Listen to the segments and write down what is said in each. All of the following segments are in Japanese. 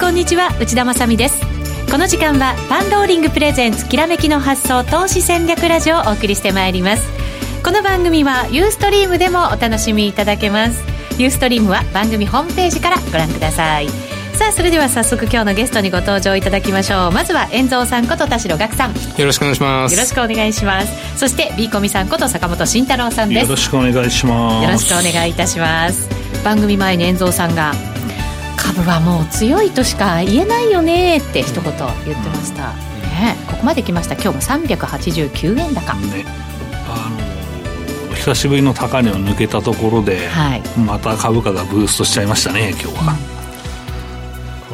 こんにちは内田まさです。この時間はパンローリングプレゼンツきらめきの発想投資戦略ラジオをお送りしてまいります。この番組はユーストリームでもお楽しみいただけます。ユーストリームは番組ホームページからご覧ください。さあそれでは早速今日のゲストにご登場いただきましょう。まずは遠蔵さんこと田代岳さん。よろしくお願いします。よろしくお願いします。そして B コミさんこと坂本慎太郎さんです。よろしくお願いしますよろしくお願いいたします番組前に遠蔵さんが株はもう強いとしか言えないよねって一言言ってました、ね、ここまで来ました。今日も389円高、ね、あの久しぶりの高値を抜けたところで、はい、また株価がブーストしちゃいましたね今日は、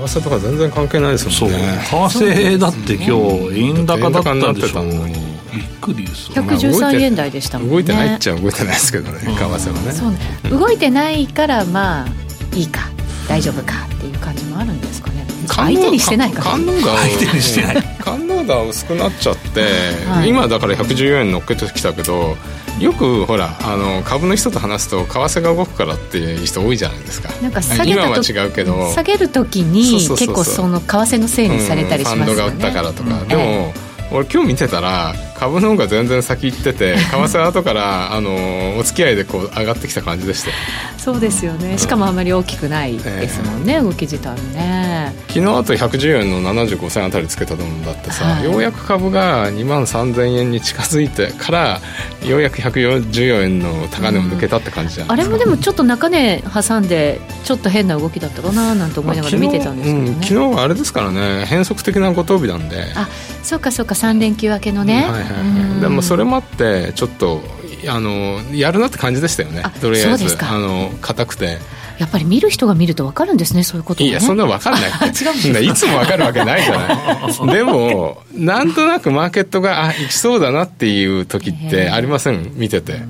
為替とか全然関係ないですもんね。為替だって今日円高だったでしょびっくりです113円台でしたもんね。動いてないっちゃ動いてないですけどね為替はね。そうね。動いてないからまあいいか大丈夫かっていう感じもあるんですかね。相手にしてないから。観音が相手にしてない。観音が薄くなっちゃって、はい、今だから114円乗っけてきたけどよくほらあの株の人と話すと為替が動くからっていう人多いじゃないですか。なんか下げ今は違うけど。下げる時に結構その為替のせいにされたりしますよね、うん、ファンドが売ったからとか、うん、でも、ええ、俺今日見てたら株の方が全然先行ってて 為替は後からあのお付き合いでこう上がってきた感じでしたそうですよね。しかもあまり大きくないですもんね、えー、動き自体ね。昨日あと110円の75銭あたりつけたと思うんだってさ、はい、ようやく株が2万3000円に近づいてからようやく114円の高値を抜けたって感じじゃないですか、うん、あれもでもちょっと中値挟んでちょっと変な動きだったかななんて思いながら見てたんですけどね、まあ、昨日うん、昨日はあれですからね変則的なご当日なんで。あそうかそうか3連休明けのね、はいはいはい、でもそれもあってちょっとあのやるなって感じでしたよね。とりあえず。あの硬くて。やっぱり見る人が見ると分かるんですねそういうこと、ね、いやそんな分か。んない違ういつも分かるわけないじゃない。でもなんとなくマーケットがあいきそうだなっていう時ってありません？見てて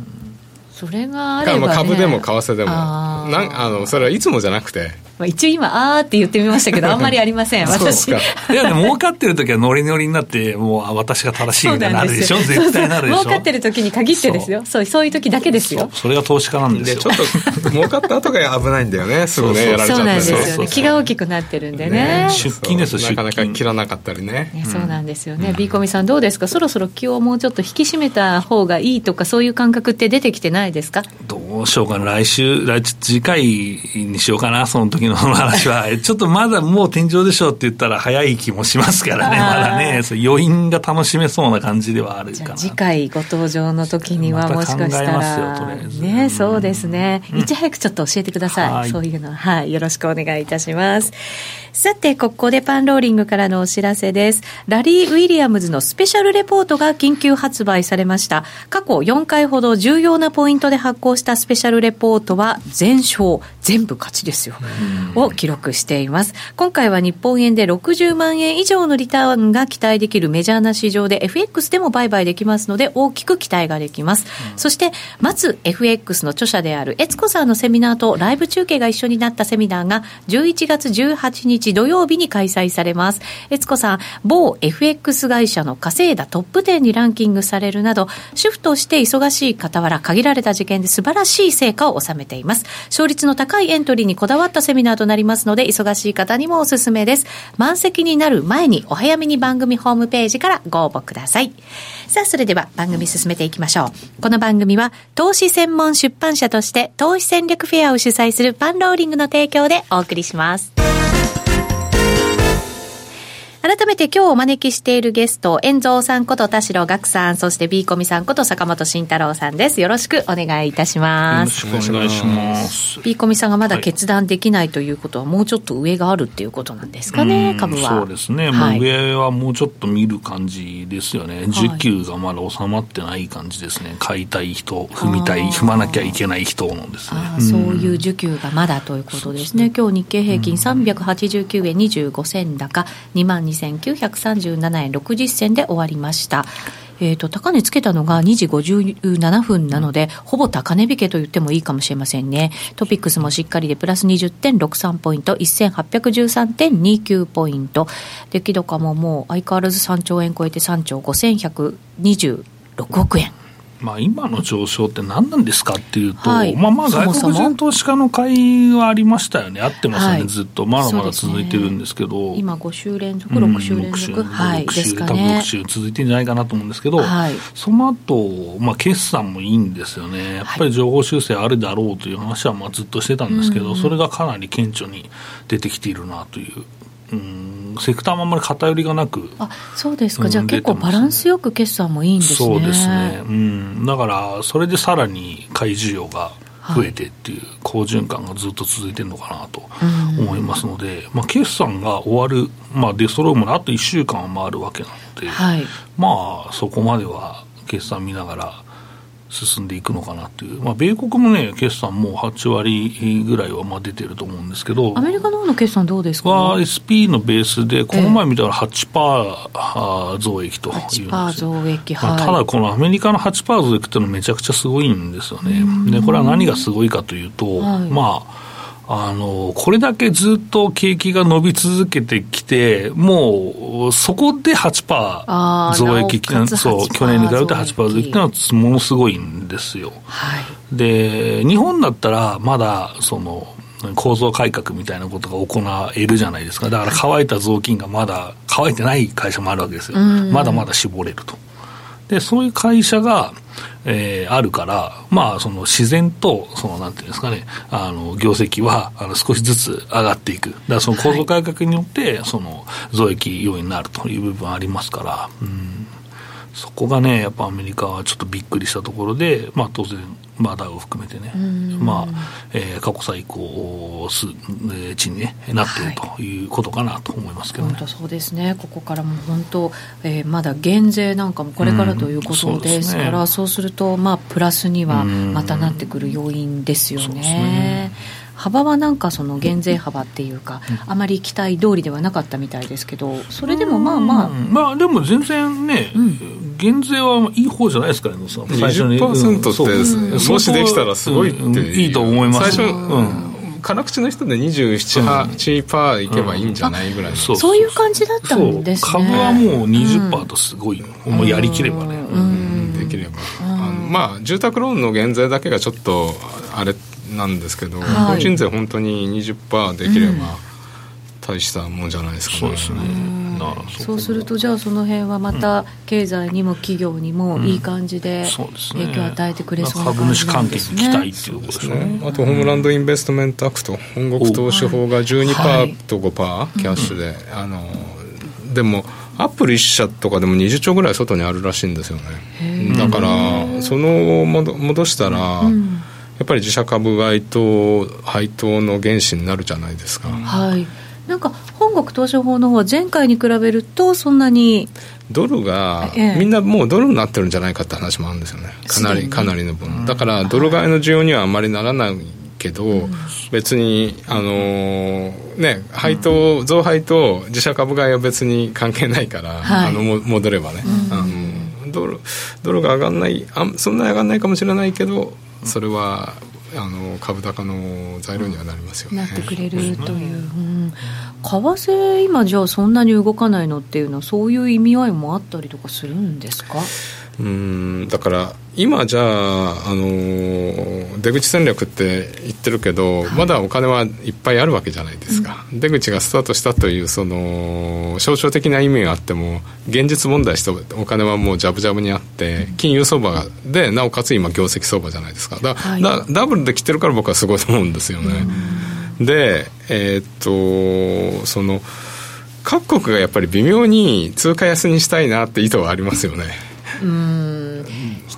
それがあれば、ね、株でも為替でも。なんあのそれはいつもじゃなくて。まあ、一応今、あーって言ってみましたけど、あんまりありません、私。いや、でも儲かってる時はノリノリになって、もう私が正しいみたいになるでしょ、絶対なるでしょ。儲かってる時に限ってですよ。そう、そういう時だけですよ。それが投資家なんですよ。ちょっと、儲かった後が危ないんだよね、すぐね、やられちゃそうなんですよね。気が大きくなってるんでね。出勤ですなかなか切らなかったりね。そうなんですよね。ビーコミさん、どうですか、そろそろ気をもうちょっと引き締めた方がいいとか、そういう感覚って出てきてないですか？どうしようかな、来週、来次回にしようかな、その時の 話は。ちょっとまだもう天井でしょうって言ったら早い気もしますからね、まだね、余韻が楽しめそうな感じではあるかな。次回ご登場の時にはもしかしたら、ね、そうですね、うん、いち早くちょっと教えてください、そういうのは、はい、よろしくお願いいたします。さて、ここでパンローリングからのお知らせです。ラリー・ウィリアムズのスペシャルレポートが緊急発売されました。過去4回ほど重要なポイントで発行したスペシャルレポートは全勝、全部勝ちですよ、を記録しています。今回は日本円で60万円以上のリターンが期待できるメジャーな市場で FX でも売買できますので大きく期待ができます。うん、そして、松 FX の著者である悦子さんのセミナーとライブ中継が一緒になったセミナーが11月18日土曜日に開催されます。悦子さん、某 FX 会社の稼いだトップ10にランキングされるなど、主婦として忙しい傍ら限られた事件で素晴らしい成果を収めています。勝率の高いエントリーにこだわったセミナーとなりますので、忙しい方にもおすすめです。満席になる前にお早めに番組ホームページからご応募ください。さあ、それでは番組進めていきましょう。この番組は投資専門出版社として投資戦略フェアを主催するパンローリングの提供でお送りします。改めて今日お招きしているゲスト、遠蔵さんこと田代岳さん、そして B コミさんこと坂本慎太郎さんです。よろしくお願いいたします。よろしくお願いします。B コミさんがまだ決断できないということは、もうちょっと上があるっていうことなんですかね、株は。そうですね、はい、上はもうちょっと見る感じですよね。需給がまだ収まってない感じですね。買いたい人、踏みたい、踏まなきゃいけない人のですね。そういう需給がまだということですね。今日日経平均389円25銭高、2万2937円60銭で終わりました。えーと、高値つけたのが2時57分なので、ほぼ高値引けと言ってもいいかもしれませんね。トピックスもしっかりでプラス20.63ポイント、1813.29ポイント。出来高ももう相変わらず3兆円超えて3兆5126億円。まあ、今の上昇って何なんですかっていうと、はい、まあ、まあ外国人投資家の買いはありましたよね、あってますよね、はい、ずっと、まだまだ続いてるんですけど、ね、今、5週連続、6週連続、うん、はい、ですかね、6週続いてるんじゃないかなと思うんですけど、はい、その後、まあ決算もいいんですよね、やっぱり情報修正あるだろうという話はまあずっとしてたんですけど、それがかなり顕著に出てきているなという。うんセクターもあんまり偏りがなくあそうですか、じゃあ結構バランスよく決算もいいんですね。そうですね、うん、だからそれでさらに買い需要が増えてっていう好循環がずっと続いてるのかなと思いますので、まあ、決算が終わる、まあ、出揃うまであと1週間は回るわけなので、はい、まあそこまでは決算見ながら進んでいくのかなという、まあ、米国もね、決算もう8割ぐらいはまあ出てると思うんですけど、アメリカの方の決算どうですか、は SP のベースで、この前見たら8%増益というえー、増益、はい、ただ、このアメリカの8%増益っていうのはめちゃくちゃすごいんですよね。でこれは何がすごいかというと、はい、まああの、これだけずっと景気が伸び続けてきて、もう、そこで8%増益、そう、去年に比べて8%増益っていうのはものすごいんですよ。はい、で、日本だったら、まだ、その、構造改革みたいなことが行えるじゃないですか。だから乾いた雑巾がまだ乾いてない会社もあるわけですよ。まだまだ絞れると。で、そういう会社が、えー、あるから、まあ、その自然と、その、なんていうんですかね、あの、業績は、あの、少しずつ上がっていく。だからその構造改革によって、はい、その、増益要因になるという部分ありますから、うん。そこがね、やっぱアメリカはちょっとびっくりしたところで、まあ当然、まあダウを含めてね、まあ、えー、過去最高数値に、ね、なっているとい。うことかなと思いますけど、ね。はい、本当そうですね、ここからも本当、えー、まだ減税なんかもこれからということですから、うん、そう、ね,、すると、まあ、プラスにはまたなってくる要因ですよね。幅はなんかその減税幅っていうか、あまり期待通りではなかったみたいですけど、それでもまあまあ、まあでも全然ね、減税はいい方じゃないですかね、最初に。20%って、もしできたらすごいって、いいと思います。最初、辛口の人で27、8%いけばいいんじゃないぐらい、そうそういう感じだったんですね。株はもう20%とすごい、もうやりきればね、できれば、あのまあ住宅ローンの減税だけがちょっとあれなんですけど、法人税本当に20%できれば大したもんじゃないですかね。そうですね。そうするとじゃあその辺はまた経済にも企業にもいい感じで影響を与えてくれそうな感じなんですね。株主関係に期待っていうことですね。あと Homeland Investment Act 本国投資法が12%と5%キャッシュで、あのでもアップル1社とかでも20兆ぐらい外にあるらしいんですよね。だからその戻したら、うんやっぱり自社株買いと配当の原資になるじゃないですか。はい。なんか本国投資法の方は前回に比べるとそんなにドルが、ええ、みんなもうドルになってるんじゃないかって話もあるんですよね。かなりかなりの分。だからドル買いの需要にはあまりならないけど、うん、別にあのー、ね配当、増配と自社株買いは別に関係ないから、はい、あの戻ればね、うん、あのドルドルが上がんないあそんなに上がんないかもしれないけどそれはあの株高の材料にはなりますよね。なってくれるという、うん、為替今じゃあそんなに動かないのっていうのはそういう意味合いもあったりとかするんですか？うん。だから今じゃあ、あのー、出口戦略って言ってるけど、はい、まだお金はいっぱいあるわけじゃないですか、うん、出口がスタートしたというその象徴的な意味があっても現実問題してお金はもうじゃぶじゃぶにあって金融相場でなおかつ今業績相場じゃないですか。だ、はい、だダブルで来てるから僕はすごいと思うんですよね、うん、でえー、っとその各国がやっぱり微妙に通貨安にしたいなって意図はありますよね。うん。引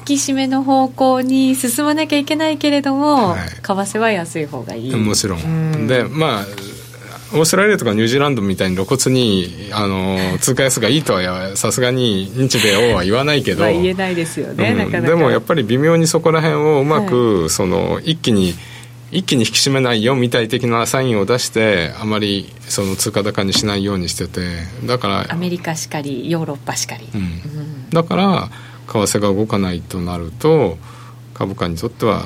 き締めの方向に進まなきゃいけないけれども、はい、為替は安い方がいい。もちろん。でまあオーストラリアとかニュージーランドみたいに露骨にあの通貨安がいいとはさすがに日米欧は言わないけど。言えないですよね、うん、なかなか。でもやっぱり微妙にそこら辺をうまく、はい、その一気に一気に引き締めないよみたい的なサインを出してあまりその通貨高にしないようにしてて。だからアメリカしかりヨーロッパしかり、うん、だから為替が動かないとなると株価にとっては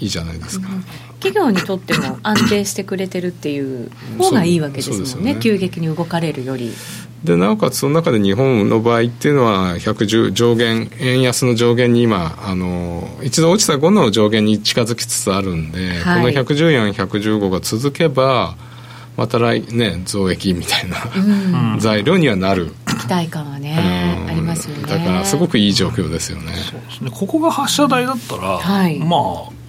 いいじゃないですか、うん、企業にとっても安定してくれてるっていう方がいいわけですもんね、ね。急激に動かれるより。でなおかつその中で日本の場合っていうのは110上限円安の上限に今あの一度落ちた後の上限に近づきつつあるんで、はい、この114、115が続けばまた来年増益みたいな、うん、材料にはなる。期待感はね、ね。だからすごくいい状況ですよね。そうですね。ここが発射台だったら、はい、まあ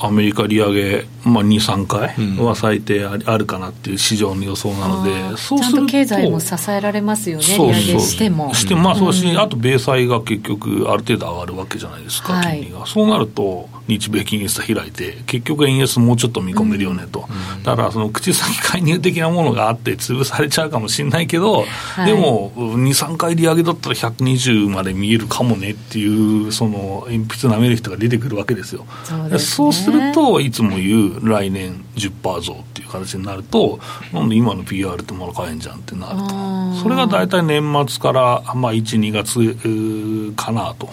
アメリカ利上げ、まあ、2、3回は最低あるかなっていう市場の予想なので、うん、そうすると経済も支えられますよね、そう利上げしても。してまあ、そうし、あと米債が結局、ある程度上がるわけじゃないですか、はい、金利が。そうなると、日米金利差開いて、結局、円安もうちょっと見込めるよねと、うん、だからその口先介入的なものがあって、潰されちゃうかもしれないけど、はい、でも、2、3回利上げだったら120まで見えるかもねっていう、その鉛筆舐める人が出てくるわけですよ。そうね、すると、いつも言う来年10%増っていう形になると、なんで今の PR ってまだ買えんじゃんってなると、それが大体年末から、まあ、1、2月かなと。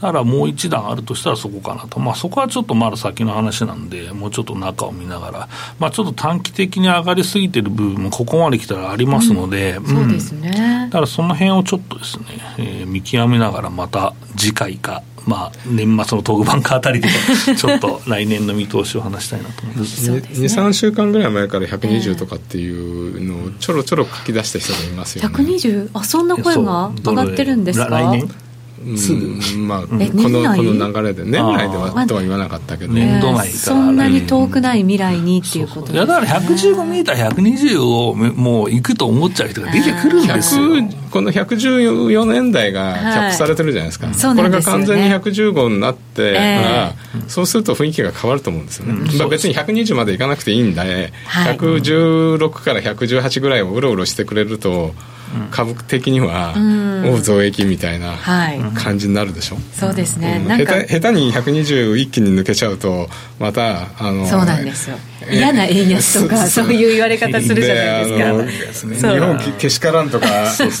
だからもう一段あるとしたらそこかなと、まあ、そこはちょっとまだ先の話なんで、もうちょっと中を見ながら、まあ、ちょっと短期的に上がりすぎてる部分もここまで来たらありますので、うん、そうですね、だからその辺をちょっとですね、えー、見極めながら、また次回か、まあ、年末の特番かあたりで、ちょっと来年の見通しを話したいなと思います。2、3週間ぐらい前から120とかっていうのをちょろちょろ書き出した人がいますよね。120? あ、そんな声が上がってるんですか？来年？すぐ、まあ、このこの流れで年内ではとは言わなかったけど、年度内。そんなに遠くない未来にっていうことで。す、ね、だから115メーター120をもう行くと思っちゃう人が出てくるんですよ。この114年代がキャップされてるじゃないですか、はい、これが完全に115になってえー、そうすると雰囲気が変わると思うんですよね、うん、まあ、別に120までいかなくていいんで、はい、116から118ぐらいをうろうろしてくれると株的には大増益みたいな感じになるでしょ、うそうですね、下手下手に120一気に抜けちゃうとまたあのそうなんですよ 嫌な円安とかそういう言われ方するじゃないですか。日本けしからんとか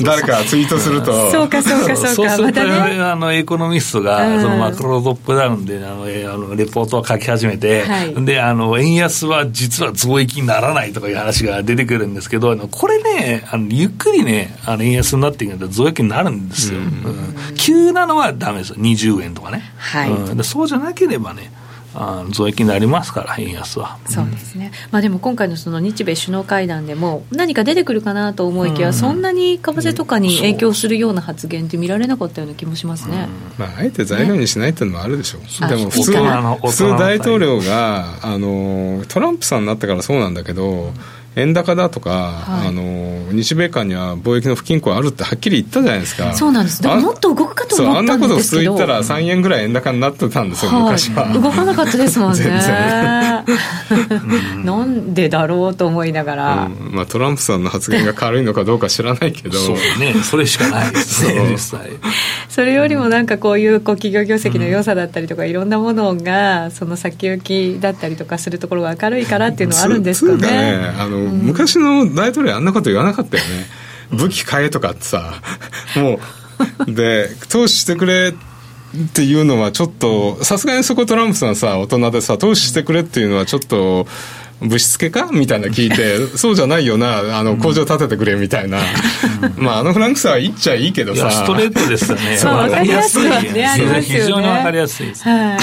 誰かツイートすると。そうかそうかそうかまたね。あのエコノミストがそのマクロトップダウンであのあのレポートを書き始めて、はい、であの円安は実は増益にならないとかいう話が出てくるんですけどこれねあのゆっくりねあの円安になっていくと増益になるんですよ、うん、急なのはダメですよ。20円とかね、はい。うん、そうじゃなければねあ増益になりますから、円安は。そうですね、まあ、でも今回のその日米首脳会談でも、何か出てくるかなと思いきや、うん、そんなに為替とかに影響するような発言って見られなかったような気もしますね、うん、まあ、あえて材料にしないっていうのもあるでしょう、ね、でも普通普通大統領があのトランプさんになってからそうなんだけど、円高だとか、はい、あの日米間には貿易の不均衡あるってはっきり言ったじゃないですか。そうなんです。でももっと動くかと思ったんですけど。あんなこと普通言ったら3円ぐらい円高になってたんですよ、はい、昔は。動かなかったですもんね。なんでだろうと思いながら、うん、まあ、トランプさんの発言が軽いのかどうか知らないけど。そうね。それしかないですね 実際。それよりもなんかこういうこう企業業績の良さだったりとか、いろんなものがその先行きだったりとかするところが明るいからっていうのはあるんですかね。ねあの、うん、昔の大統領あんなこと言わなかったよね。武器買えとかってさ。もうで投資してくれっていうのはちょっとさすがにそこトランプさんさ大人でさ投資してくれっていうのはちょっとぶしつけか？みたいな聞いて、そうじゃないよな、あの、工場建ててくれみたいな。まあ、あのフランクさは言っちゃいいけどさ。ストレートですよね。そう、わかりやすい。ね、非常にわかりやすいです。はい。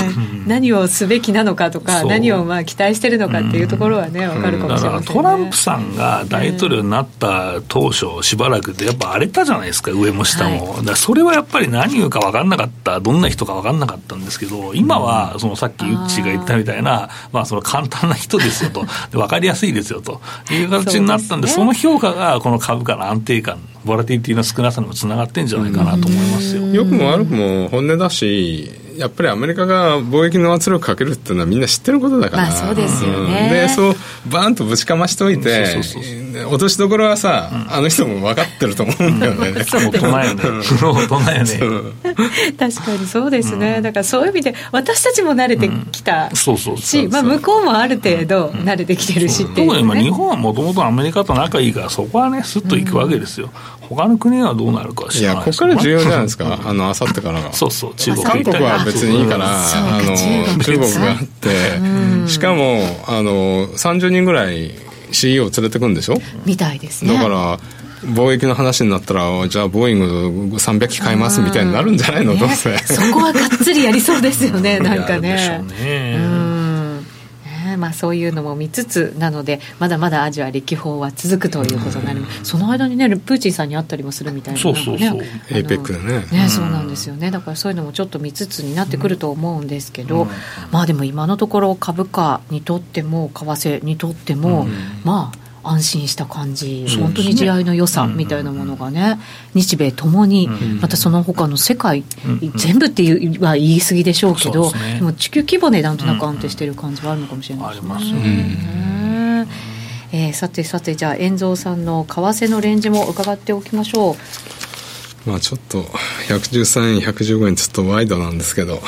何をすべきなのかとか、何をまあ期待してるのかっていうところはね、わかるかもしれません、トランプさんが大統領になった当初、しばらくでやっぱ荒れたじゃないですか、上も下も。だそれはやっぱり何言うか分かんなかった、どんな人か分かんなかったんですけど、今は、そのさっきユッチが言ったみたいな、まあ、その簡単な人ですよと。分かりやすいいですよと。いう形になったんで、そ、ね,、の評価がこの株価の安定感、ボラティティの少なさにもつながってんじゃないかなと思いますよ。よくも悪くも本音だし、やっぱりアメリカが貿易の圧力かけるっていうのはみんな知ってることだから、まあ、そうですよね、でそうバーンとぶちかましといて落としどころはさ、うん、あの人も分かってると思うんだよね。大人よね。大人よね。確かにそうですね、うん、だからそういう意味で私たちも慣れてきたし、まあ、向こうもある程度慣れてきてるしっていう、ね、特に日本はもともとアメリカと仲いいからそこはねすっといくわけですよ、他の国はどうなるか知らないいやここから重要じゃないですか。あのあさってからがそうそう中国韓国は別にいいからあの中国があって。しかもあの30人ぐらい CEO を連れてくんでしょ？みたいですね。だから貿易の話になったらじゃあボーイング300機買いますみたいになるんじゃないの、ね、どうせ。そこはがっつりやりそうですよねなんかねまあ、そういうのも見つつなのでまだまだアジア歴訪は続くということになります、その間にねプーチンさんに会ったりもするみたいな、ね、そうそうそう。APEC で。ね。ね、そうなんですよね。だからそういうのもちょっと見つつになってくると思うんですけど、うん、まあでも今のところ株価にとっても為替にとっても、うん、まあ安心した感じ、ね、本当に地合いの良さみたいなものがね、日米ともに、またその他の世界、全部っていうは言い過ぎでしょうけど、でも地球規模でなんとなく安定している感じはあるのかもしれないですね。えー、さてさてじゃあ遠蔵さんの為替のレンジも伺っておきましょう。まあちょっと113円115円ちょっとワイドなんですけど、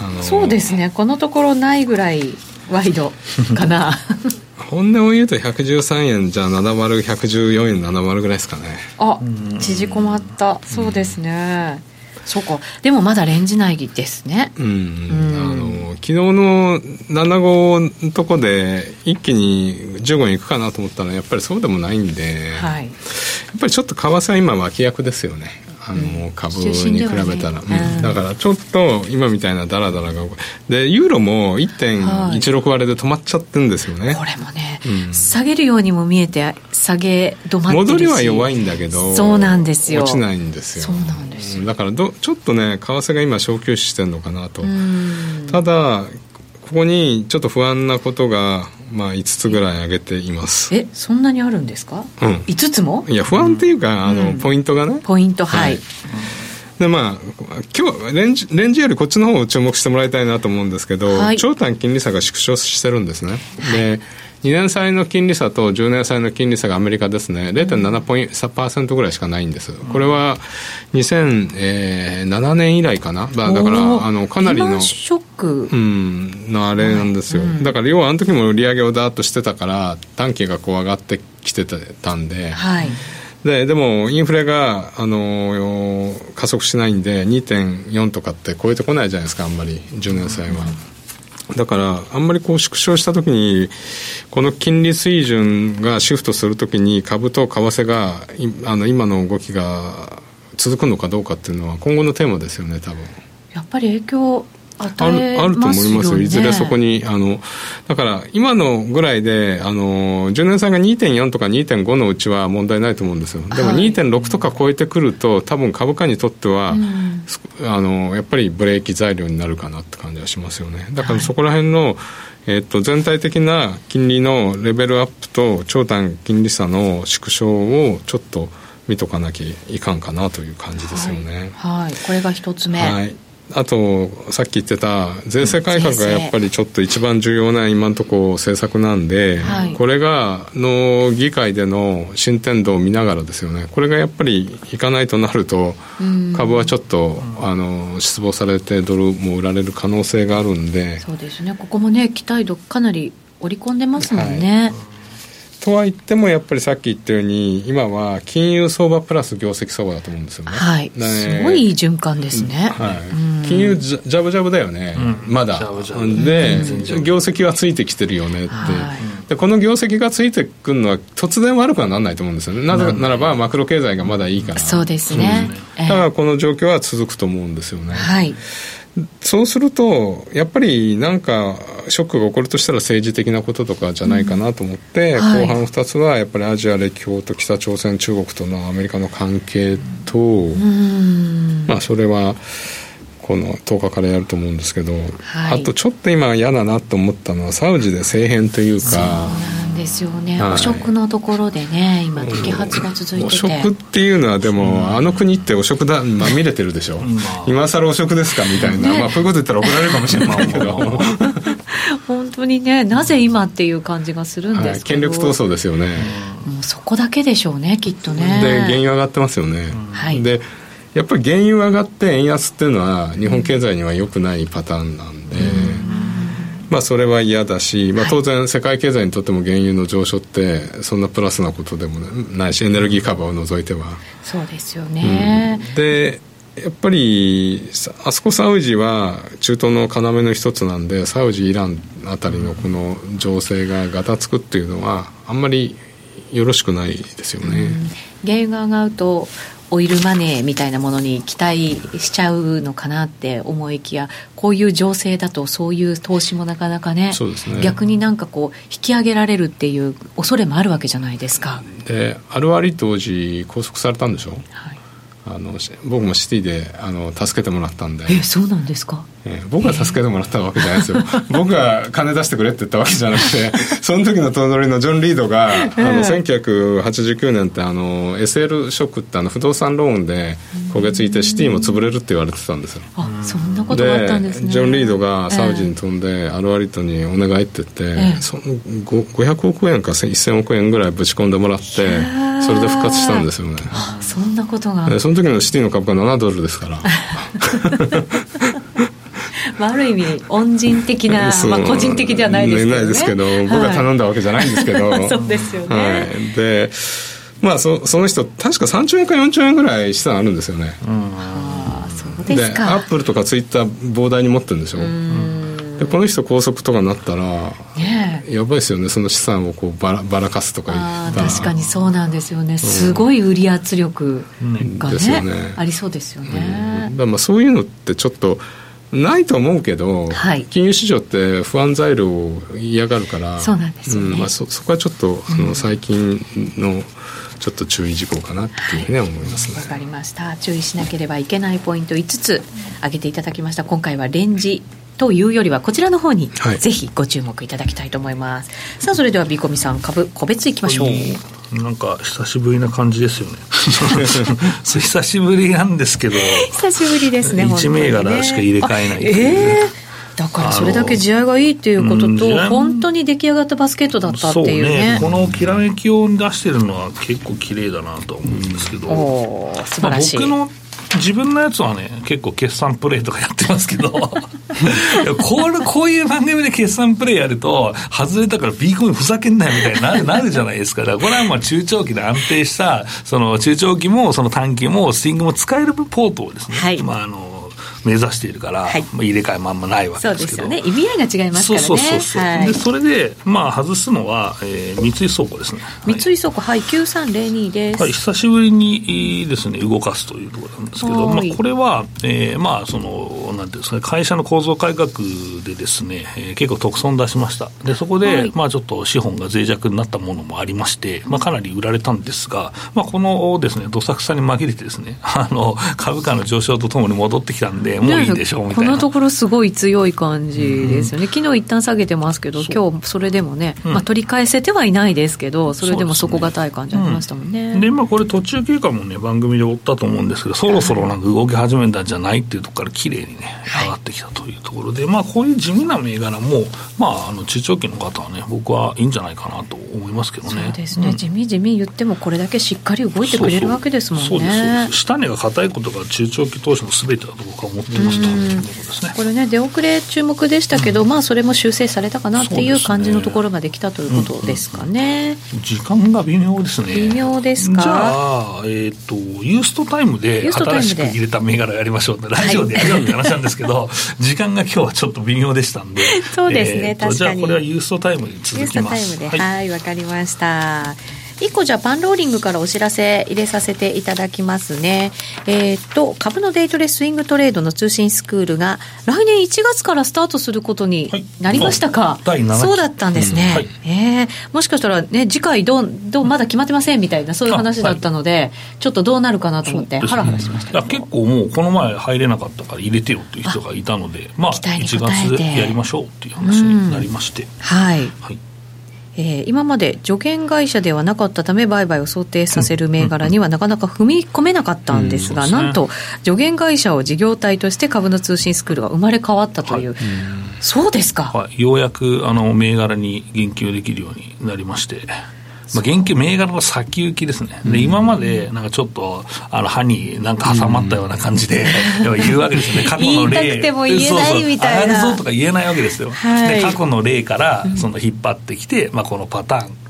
あのー、そうですね。このところないぐらいワイドかな 本音を言うと113円じゃあ70114円70ぐらいですかね。あ縮こまった。そうですね、そうか。でもまだレンジ内ですね。うん、うん、あの昨日の75のとこで一気に15円いくかなと思ったらやっぱりそうでもないんで、はい、やっぱりちょっと為替は今脇役ですよねあの株に比べたら、ね。うん、だからちょっと今みたいなダラダラがでユーロも1.16割で止まっちゃってるんですよね、はい、これもね、うん、下げるようにも見えて下げ止まって戻りは弱いんだけどそうなんですよ。落ちないんですよ。そうなんですよ。だからどちょっとね為替が今小休止してるのかなと。ただここにちょっと不安なことが、まあ、5つぐらい挙げています。えそんなにあるんですか、うん、5つも？いや不安っていうか、うん、あのポイントがね。ポイントはい、はい。でまあ、今日レンジレンジよりこっちの方を注目してもらいたいなと思うんですけど、はい、長短金利差が縮小してるんですね。で2年債の金利差と10年債の金利差がアメリカですね、0.7%ぐらいしかないんです、これは2007年以来かな、だからあのかなりのショック、うん、のあれなんですよ、うん、だから要はあの時も売り上げをだーっとしてたから、短期がこう上がってきてたんで。はい。ででもインフレが、あの加速しないんで2.4とかって超えてこないじゃないですかあんまり。10年債は。だからあんまりこう縮小したときにこの金利水準がシフトするときに株と為替があの今の動きが続くのかどうかっていうのは今後のテーマですよね多分。やっぱり影響あるあると思いますよ、いずれそこに、あのだから今のぐらいで、あの10年債が2.4とか2.5のうちは問題ないと思うんですよ、でも2.6とか超えてくると、多分株価にとっては、うん、あのやっぱりブレーキ材料になるかなって感じはしますよね。だからそこら辺の、はいえっと、全体的な金利のレベルアップと長短金利差の縮小をちょっと見とかなきゃいかんかなという感じですよね。はい、はい、これが一つ目。はい。あとさっき言ってた税制改革がやっぱりちょっと一番重要な今のところ政策なんで、はい、これがの議会での進展度を見ながらですよね。これがやっぱりいかないとなると株はちょっとあの失望されてドルも売られる可能性があるんで。そうですね。ここもね期待度かなり織り込んでますもんね。はいとは言ってもやっぱりさっき言ったように今は金融相場プラス業績相場だと思うんですよね。はい、すごい循環ですね。はい、金融ジャブジャブだよね、うん、まだ。で、業績はついてきてるよねって。でこの業績がついてくるのは突然悪くはならないと思うんですよね。なぜならばマクロ経済がまだいいから。そうですね、だからこの状況は続くと思うんですよね。はいそうするとやっぱりなんかショックが起こるとしたら政治的なこととかじゃないかなと思って、うん。はい、後半2つはやっぱりアジア歴訪と北朝鮮中国とのアメリカの関係と、まあそれはこの10日からやると思うんですけど、はい、あとちょっと今嫌だなと思ったのはサウジで政変というか。ですよね、はい、汚職のところでね今摘発が続いてて。汚職っていうのはでも、あの国って汚職だ、まあ、見れてるでしょ、今更汚職ですかみたいな、ね、まあ、こういうこと言ったら怒られるかもしれないけど。本当にねなぜ今っていう感じがするんですけど、はい、権力闘争ですよね、もうそこだけでしょうねきっとね。で原油上がってますよね、はい、でやっぱり原油上がって円安っていうのは日本経済には良くないパターンなんで、まあ、それは嫌だし、まあ、当然世界経済にとっても原油の上昇ってそんなプラスなことでもないしエネルギーカバーを除いては。そうですよね、うん、でやっぱりあそこサウジは中東の要の一つなんでサウジイランあたりのこの情勢がガタつくっていうのはあんまりよろしくないですよね、うん、原油が上がるとオイルマネーみたいなものに期待しちゃうのかなって思いきやこういう情勢だとそういう投資もなかなかね、ね、逆になんかこう引き上げられるっていう恐れもあるわけじゃないですか。でアルワリ当時拘束されたんでしょ、はいあの僕もシティであの助けてもらったんで。えそうなんですか、えー、僕が助けてもらったわけじゃないですよ。僕が金出してくれって言ったわけじゃなくて その時の頭取のジョン・リードが、あの1989年ってあの SL ショックってあの不動産ローンで焦げついてシティも潰れるって言われてたんですよ。あそんなことがあったんですね。ジョン・リードがサウジに飛んで、アルワリットにお願いって言って、えー、その500億円か1000億円ぐらいぶち込んでもらってそれで復活したんですよね。そんなことがその時のシティの株価7ドルですから。まあ、ある意味恩人的な、まあ、個人的ではないですけど、ね、ないですけど僕が頼んだわけじゃないんですけど、はい、そうですよね、はい、でまあそその人確か3兆円か4兆円ぐらい資産あるんですよね、うん、ああそうですか。でアップルとかツイッター膨大に持ってるんでしょでこの人拘束とかになったら、ね、やばいですよね。その資産をこうばらばらかすとかあ確かにそうなんですよね。すごい売り圧力がねね、ありそうですよね、うん、だまあそういうのってちょっとないと思うけど、はい、金融市場って不安材料を嫌がるからそうなんですよね、うん。まあ、そそこはちょっとあの最近のちょっと注意事項かなっていうふうに思いますね。わ、はい、かりました。注意しなければいけないポイント5つ挙げていただきました。今回はレンジというよりはこちらの方にぜひご注目いただきたいと思います、はい、さあそれではビコミさん株個別いきましょう。なんか久しぶりな感じですよね。久しぶりなんですけど。久しぶりですね1銘柄しか入れ替えないええー、だからそれだけ地合いがいいっていうことと、本当に出来上がったバスケットだったっていうね、ね、このきらめきを出してるのは結構綺麗だなと思うんですけど、お素晴らしい、まあ、僕の自分のやつはね、結構決算プレイとかやってますけど、これ、こういう番組で決算プレイやると、外れたから B コミふざけんなよみたいになるなるじゃないですか。だからこれはまあ中長期で安定した、その中長期もその短期もスイングも使えるポートをですね、はい、まああの、目指しているから、はい、まあ、入れ替えもあんまないわけですけど。そうですよね。意味合いが違いますからね。そうそうそう、はい、でそれでまあ外すのは、えー、三井倉庫ですね。三井倉庫はい9302です。はい久しぶりにですね動かすというところなんですけど、まあ、これは、えー、まあそのなんていうんですかね会社の構造改革でですね、えー、結構特損出しました。でそこで、はい、まあちょっと資本が脆弱になったものもありまして、まあ、かなり売られたんですが、まあ、このですねどさくさに紛れてですねあの株価の上昇とともに戻ってきたんでもういいでしょうみたいな。このところすごい強い感じですよね、うん、昨日一旦下げてますけど今日それでもね、う。ん、まあ、取り返せてはいないですけどそれでも底堅い感じありましたもんね。で、ね。うん、まあこれ途中経過もね番組で追ったと思うんですけどそろそろなんか動き始めたんじゃないっていうところから綺麗にね上がってきたというところで、まあこういう地味な銘柄もまああの中長期の方はね僕はいいんじゃないかなと思いますけどね。そうですね、地味地味言ってもこれだけしっかり動いてくれるわけですもんね。そうです下値が硬いことが中長期投資のすべてだと僕は思ってますとこれね、出遅れ注目でしたけど、うん、まあ、それも修正されたかなっていう感じのところまで来たということですかね。うんうん、時間が微妙ですね。微妙ですか？じゃあ、えっ、ー、と、ユーストタイムで新しく入れた銘柄やりましょうって、ラジオでやるような話なんですけど、はい、時間が今日はちょっと微妙でしたんで。そうですね、えー、確かに。じゃあ、これはユーストタイムに続きます。ユーストタイムで、はい、わ、はい、かりました。1個じゃあパンローリングからお知らせ入れさせていただきますね。えっ、ー、と、株のデイトレスイングトレードの通信スクールが来年1月からスタートすることになりましたか、はい、そうだったんですね。うんはい、えー、もしかしたらね、次回どう、どう、まだ決まってませんみたいな、そういう話だったので、はい、ちょっとどうなるかなと思って、ハラハラしました、結構もう、この前入れなかったから入れてよっていう人がいたので、まあ、1月でやりましょうっていう話になりまして。はい。はいえー、今まで助言会社ではなかったため売買を想定させる銘柄にはなかなか踏み込めなかったんですが、うんうん、なんと助言会社を事業体として株の通信スクールが生まれ変わったという、はい、そうですか、はい、ようやくあの銘柄に言及できるようになりまして。まあ、言及、銘柄の先行きですね、で今までなんかちょっとあの歯になんか挟まったような感じで、言うわけですよね、過去の例、言いたくても言えないみたいな、そうそうとか言えないわけですよ、はい、で過去の例からその引っ張ってきて、まあ、このパターン。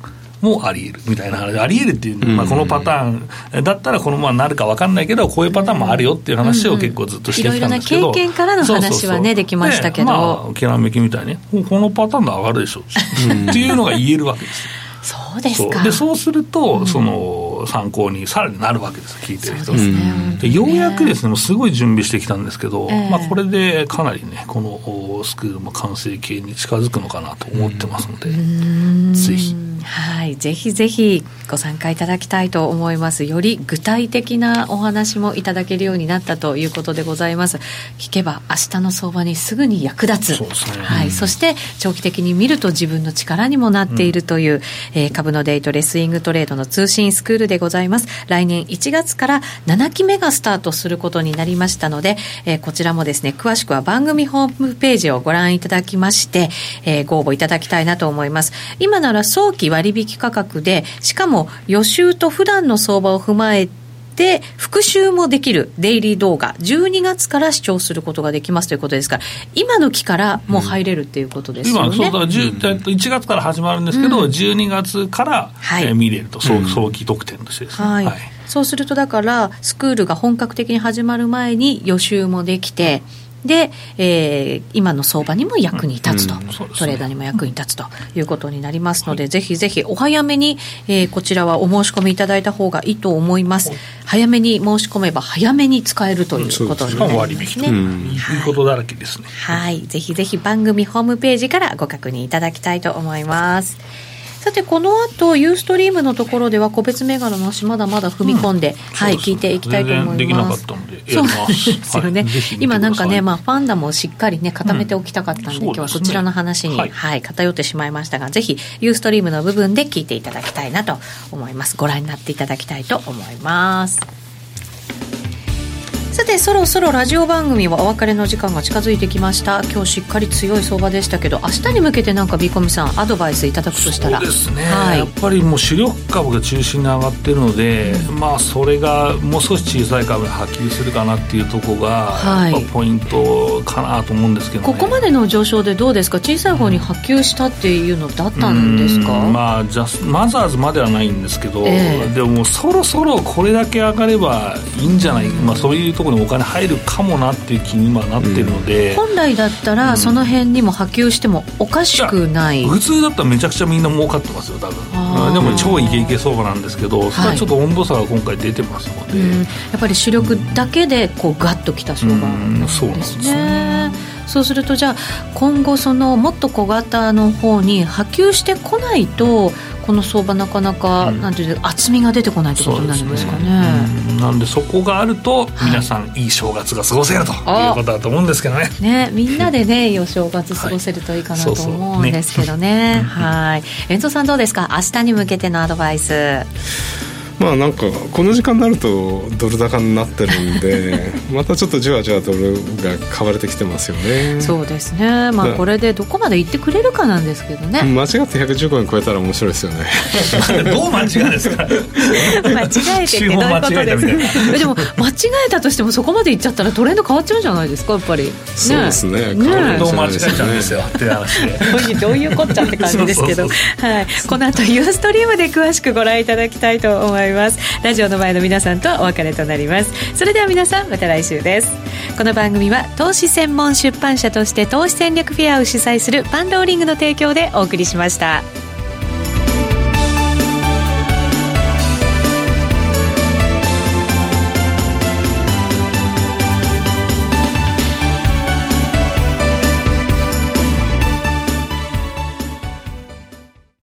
もあり得るみたいな話あり得るっていう、まあ、このパターンだったらこのままなるか分かんないけどこういうパターンもあるよっていう話を結構ずっとしてきたんですけど、いろいろな経験からの話はねできましたけど、まあ、きらめきみたいにこのパターンで上がるでしょっていうのが言えるわけですよそうですか。でそうすると、うん、その参考にさらになるわけです聞いてる人で、ねでようやくですねもうすごい準備してきたんですけど、えー、まあ、これでかなりねこのスクールも完成形に近づくのかなと思ってますので、ぜひ。はい、ぜひぜひご参加いただきたいと思います。より具体的なお話もいただけるようになったということでございます。聞けば明日の相場にすぐに役立つ。ね、はい、そして長期的に見ると自分の力にもなっているという、うん、えー、株のデイトレスイングトレードの通信スクールででございます。来年1月から7期目がスタートすることになりましたので、えー、こちらもですね、詳しくは番組ホームページをご覧いただきまして、えー、ご応募いただきたいなと思います。今なら早期割引価格で、しかも予習と普段の相場を踏まえて、復習もできるデイリー動画、12月から視聴することができますということですから、今の期からもう入れるっていうことですよね。うん、今、そうだ、1月から始まるんですけど、うん、12月から、はい、えー、見れると、早早期特典としてですね。はい、はい。そうするとだからスクールが本格的に始まる前に予習もできて、で、えー、今の相場にも役に立つと、うんうんね、トレーダーにも役に立つということになりますので、はい、ぜひぜひお早めに、えー、こちらはお申し込みいただいた方がいいと思います。早めに申し込めば早めに使えるということになりますね。いいことだらけですね。はい、ぜひぜひ番組ホームページからご確認いただきたいと思います。さてこの後ユーストリームのところでは個別銘柄の話まだまだ踏み込んで、うん、はい、聞いていきたいと思います。できなかったのでそうですよね、はい、今なんかね、まあ、ファンダもしっかりね固めておきたかったんで、うん、今日はそちらの話に、はい、はい、偏ってしまいましたがぜひユーストリームの部分で聞いていただきたいなと思います。ご覧になっていただきたいと思いますさてそろそろラジオ番組はお別れの時間が近づいてきました。今日しっかり強い相場でしたけど明日に向けてなんかビーコミさんアドバイスいただくとしたら。そうですね、はい、やっぱりもう主力株が中心に上がってるので、うん、まあそれがもう少し小さい株に波及するかなっていうところが、はい、ポイントかなと思うんですけど、ね、ここまでの上昇でどうですか？小さい方に波及したっていうのだったんですか、まあジャスマザーズまではないんですけど、えー、でもそろそろこれだけ上がればいいんじゃない、まあそういうところにお金入るかもなっていう気に今なってるので、うん、本来だったらその辺にも波及してもおかしくない、普通だったらめちゃくちゃみんな儲かってますよ多分。でも超イケイケ相場なんですけどそれはちょっと温度差が今回出てますので、はい、やっぱり主力だけでこうガッときた相場ね、うん、そうなんですねそうするとじゃあ今後そのもっと小型の方に波及してこないとこの相場なかなか、うん、なんていう厚みが出てこないってことになるんですかね、なんでそこがあると皆さん、い、い正月が過ごせるということだと思うんですけどね。ねみんなでね いいお正月過ごせるといいかなと思うんですけどね。はい。遠藤さんどうですか？明日に向けてのアドバイスまあなんかこの時間になるとドル高になってるんで またちょっとじわじわドルが買われてきてますよね。そうですね。まあこれでどこまで行ってくれるかなんですけどね。間違って115円超えたら面白いですよね。どう間違えですか 間違えてってどういうことですでも間違えたとしてもそこまで行っちゃったらトレンド変わっちゃうんじゃないですかやっぱり、ね、そうですね。ねどう間違えちゃうんですよ。って話でどういうこっちゃって感じですけど。はい、この後ユーストリームで詳しくご覧いただきたいと思いますいます。ラジオの前の皆さんとお別れとなります。それでは皆さんまた来週です。この番組は投資専門出版社として投資戦略フェアを主催するパンローリングの提供でお送りしました。